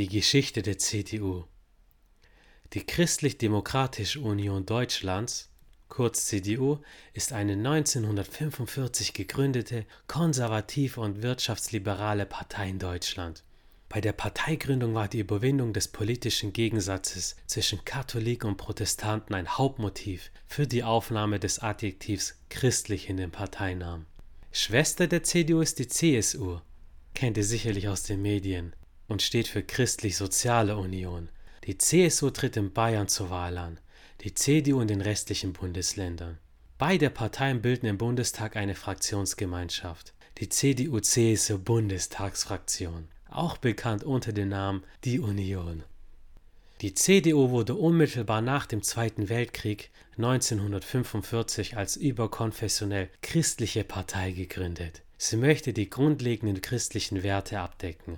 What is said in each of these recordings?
Die Geschichte der CDU Die Christlich-Demokratische Union Deutschlands, kurz CDU, ist eine 1945 gegründete konservative und wirtschaftsliberale Partei in Deutschland. Bei der Parteigründung war die Überwindung des politischen Gegensatzes zwischen Katholik und Protestanten ein Hauptmotiv für die Aufnahme des Adjektivs christlich in den Parteinamen. Schwester der CDU ist die CSU, kennt ihr sicherlich aus den Medien und steht für Christlich-Soziale Union. Die CSU tritt in Bayern zur Wahl an, die CDU in den restlichen Bundesländern. Beide Parteien bilden im Bundestag eine Fraktionsgemeinschaft, die CDU-CSU-Bundestagsfraktion, auch bekannt unter dem Namen Die Union. Die CDU wurde unmittelbar nach dem Zweiten Weltkrieg 1945 als überkonfessionell christliche Partei gegründet. Sie möchte die grundlegenden christlichen Werte abdecken.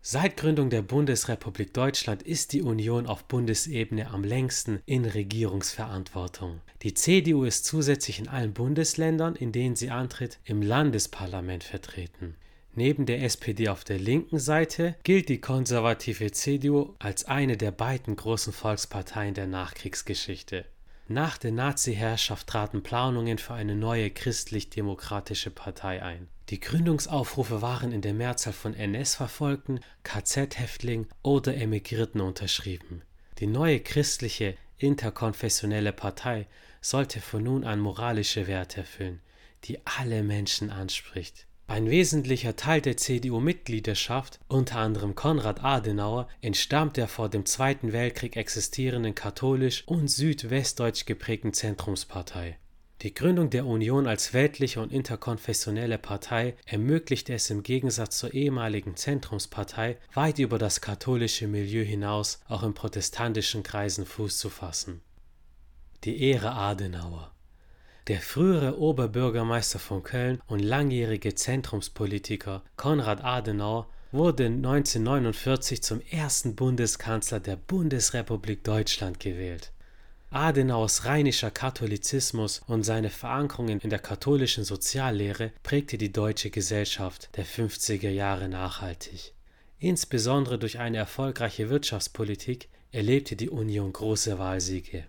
Seit Gründung der Bundesrepublik Deutschland ist die Union auf Bundesebene am längsten in Regierungsverantwortung. Die CDU ist zusätzlich in allen Bundesländern, in denen sie antritt, im Landesparlament vertreten. Neben der SPD auf der linken Seite gilt die konservative CDU als eine der beiden großen Volksparteien der Nachkriegsgeschichte. Nach der Nazi-Herrschaft traten Planungen für eine neue christlich-demokratische Partei ein. Die Gründungsaufrufe waren in der Mehrzahl von NS-Verfolgten, KZ-Häftlingen oder Emigrierten unterschrieben. Die neue christliche interkonfessionelle Partei sollte von nun an moralische Werte erfüllen, die alle Menschen anspricht. Ein wesentlicher Teil der CDU-Mitgliedschaft, unter anderem Konrad Adenauer, entstammt der vor dem Zweiten Weltkrieg existierenden katholisch und südwestdeutsch geprägten Zentrumspartei. Die Gründung der Union als weltliche und interkonfessionelle Partei ermöglichte es im Gegensatz zur ehemaligen Zentrumspartei weit über das katholische Milieu hinaus auch in protestantischen Kreisen Fuß zu fassen. Die Ehre Adenauer der frühere Oberbürgermeister von Köln und langjährige Zentrumspolitiker Konrad Adenauer wurde 1949 zum ersten Bundeskanzler der Bundesrepublik Deutschland gewählt. Adenauers rheinischer Katholizismus und seine Verankerungen in der katholischen Soziallehre prägte die deutsche Gesellschaft der 50er Jahre nachhaltig. Insbesondere durch eine erfolgreiche Wirtschaftspolitik erlebte die Union große Wahlsiege.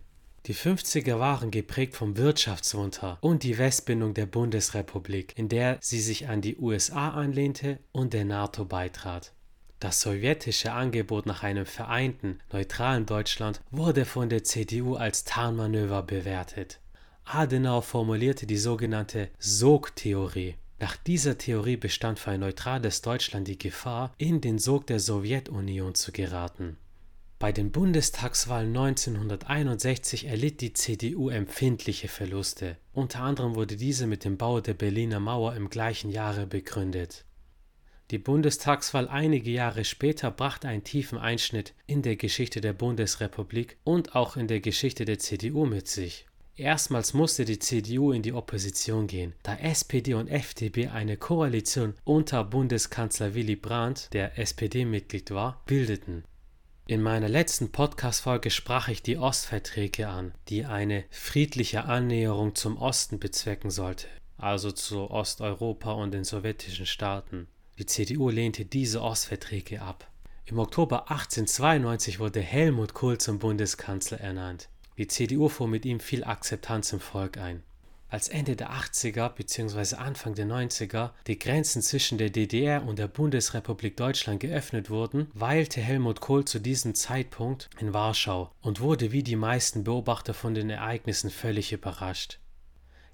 Die 50er waren geprägt vom Wirtschaftswunder und die Westbindung der Bundesrepublik, in der sie sich an die USA anlehnte und der NATO beitrat. Das sowjetische Angebot nach einem vereinten, neutralen Deutschland wurde von der CDU als Tarnmanöver bewertet. Adenauer formulierte die sogenannte Sogtheorie. Nach dieser Theorie bestand für ein neutrales Deutschland die Gefahr, in den Sog der Sowjetunion zu geraten. Bei den Bundestagswahlen 1961 erlitt die CDU empfindliche Verluste. Unter anderem wurde diese mit dem Bau der Berliner Mauer im gleichen Jahre begründet. Die Bundestagswahl einige Jahre später brachte einen tiefen Einschnitt in der Geschichte der Bundesrepublik und auch in der Geschichte der CDU mit sich. Erstmals musste die CDU in die Opposition gehen, da SPD und FDP eine Koalition unter Bundeskanzler Willy Brandt, der SPD-Mitglied war, bildeten. In meiner letzten Podcast-Folge sprach ich die Ostverträge an, die eine friedliche Annäherung zum Osten bezwecken sollte, also zu Osteuropa und den sowjetischen Staaten. Die CDU lehnte diese Ostverträge ab. Im Oktober 1892 wurde Helmut Kohl zum Bundeskanzler ernannt. Die CDU fuhr mit ihm viel Akzeptanz im Volk ein. Als Ende der 80er bzw. Anfang der 90er die Grenzen zwischen der DDR und der Bundesrepublik Deutschland geöffnet wurden, weilte Helmut Kohl zu diesem Zeitpunkt in Warschau und wurde wie die meisten Beobachter von den Ereignissen völlig überrascht.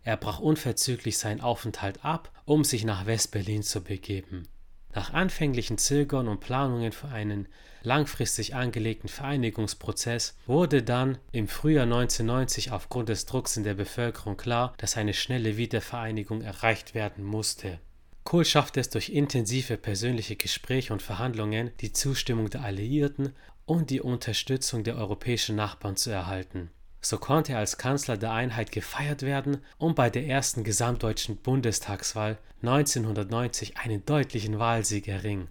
Er brach unverzüglich seinen Aufenthalt ab, um sich nach West-Berlin zu begeben. Nach anfänglichen Zögern und Planungen für einen langfristig angelegten Vereinigungsprozess wurde dann im Frühjahr 1990 aufgrund des Drucks in der Bevölkerung klar, dass eine schnelle Wiedervereinigung erreicht werden musste. Kohl schaffte es durch intensive persönliche Gespräche und Verhandlungen, die Zustimmung der Alliierten und die Unterstützung der europäischen Nachbarn zu erhalten. So konnte er als Kanzler der Einheit gefeiert werden und bei der ersten gesamtdeutschen Bundestagswahl 1990 einen deutlichen Wahlsieg erringen.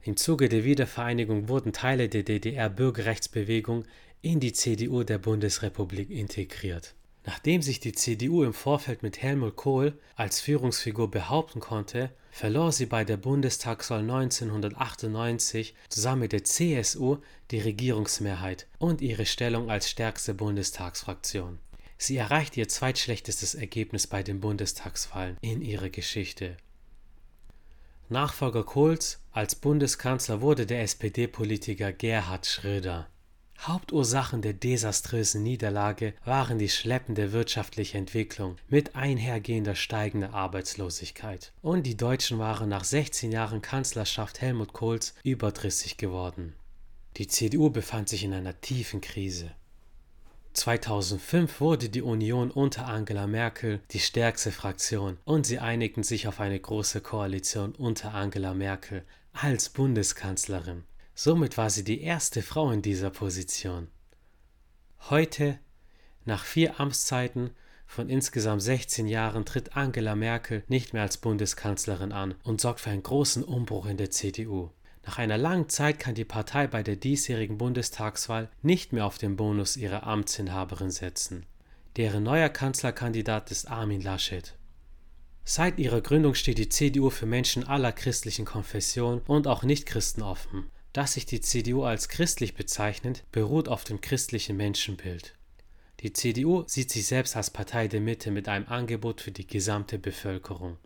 Im Zuge der Wiedervereinigung wurden Teile der DDR-Bürgerrechtsbewegung in die CDU der Bundesrepublik integriert. Nachdem sich die CDU im Vorfeld mit Helmut Kohl als Führungsfigur behaupten konnte, verlor sie bei der Bundestagswahl 1998 zusammen mit der CSU die Regierungsmehrheit und ihre Stellung als stärkste Bundestagsfraktion. Sie erreichte ihr zweitschlechtestes Ergebnis bei den Bundestagswahlen in ihrer Geschichte. Nachfolger Kohls als Bundeskanzler wurde der SPD-Politiker Gerhard Schröder. Hauptursachen der desaströsen Niederlage waren die schleppende wirtschaftliche Entwicklung mit einhergehender steigender Arbeitslosigkeit. Und die Deutschen waren nach 16 Jahren Kanzlerschaft Helmut Kohls überdrüssig geworden. Die CDU befand sich in einer tiefen Krise. 2005 wurde die Union unter Angela Merkel die stärkste Fraktion und sie einigten sich auf eine große Koalition unter Angela Merkel als Bundeskanzlerin. Somit war sie die erste Frau in dieser Position. Heute, nach vier Amtszeiten von insgesamt 16 Jahren, tritt Angela Merkel nicht mehr als Bundeskanzlerin an und sorgt für einen großen Umbruch in der CDU. Nach einer langen Zeit kann die Partei bei der diesjährigen Bundestagswahl nicht mehr auf den Bonus ihrer Amtsinhaberin setzen. Deren neuer Kanzlerkandidat ist Armin Laschet. Seit ihrer Gründung steht die CDU für Menschen aller christlichen Konfessionen und auch Nichtchristen offen. Dass sich die CDU als christlich bezeichnet, beruht auf dem christlichen Menschenbild. Die CDU sieht sich selbst als Partei der Mitte mit einem Angebot für die gesamte Bevölkerung.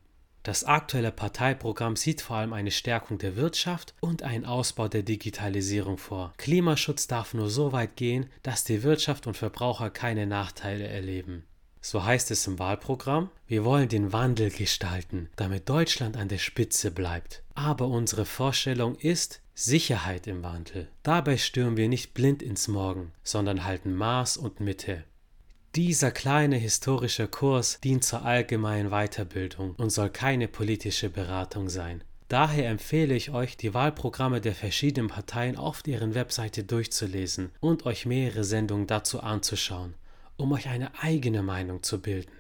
Das aktuelle Parteiprogramm sieht vor allem eine Stärkung der Wirtschaft und einen Ausbau der Digitalisierung vor. Klimaschutz darf nur so weit gehen, dass die Wirtschaft und Verbraucher keine Nachteile erleben. So heißt es im Wahlprogramm, wir wollen den Wandel gestalten, damit Deutschland an der Spitze bleibt. Aber unsere Vorstellung ist Sicherheit im Wandel. Dabei stürmen wir nicht blind ins Morgen, sondern halten Maß und Mitte. Dieser kleine historische Kurs dient zur allgemeinen Weiterbildung und soll keine politische Beratung sein. Daher empfehle ich euch, die Wahlprogramme der verschiedenen Parteien auf deren Webseite durchzulesen und euch mehrere Sendungen dazu anzuschauen um euch eine eigene Meinung zu bilden.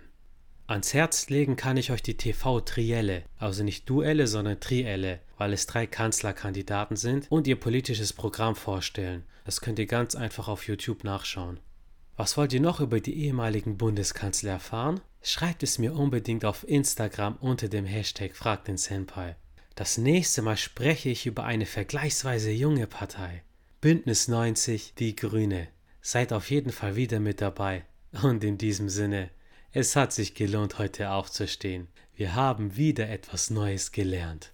Ans Herz legen kann ich euch die TV-Trielle, also nicht Duelle, sondern Trielle, weil es drei Kanzlerkandidaten sind und ihr politisches Programm vorstellen. Das könnt ihr ganz einfach auf YouTube nachschauen. Was wollt ihr noch über die ehemaligen Bundeskanzler erfahren? Schreibt es mir unbedingt auf Instagram unter dem Hashtag Frag den Senpai. Das nächste Mal spreche ich über eine vergleichsweise junge Partei. Bündnis 90, die Grüne. Seid auf jeden Fall wieder mit dabei. Und in diesem Sinne, es hat sich gelohnt, heute aufzustehen. Wir haben wieder etwas Neues gelernt.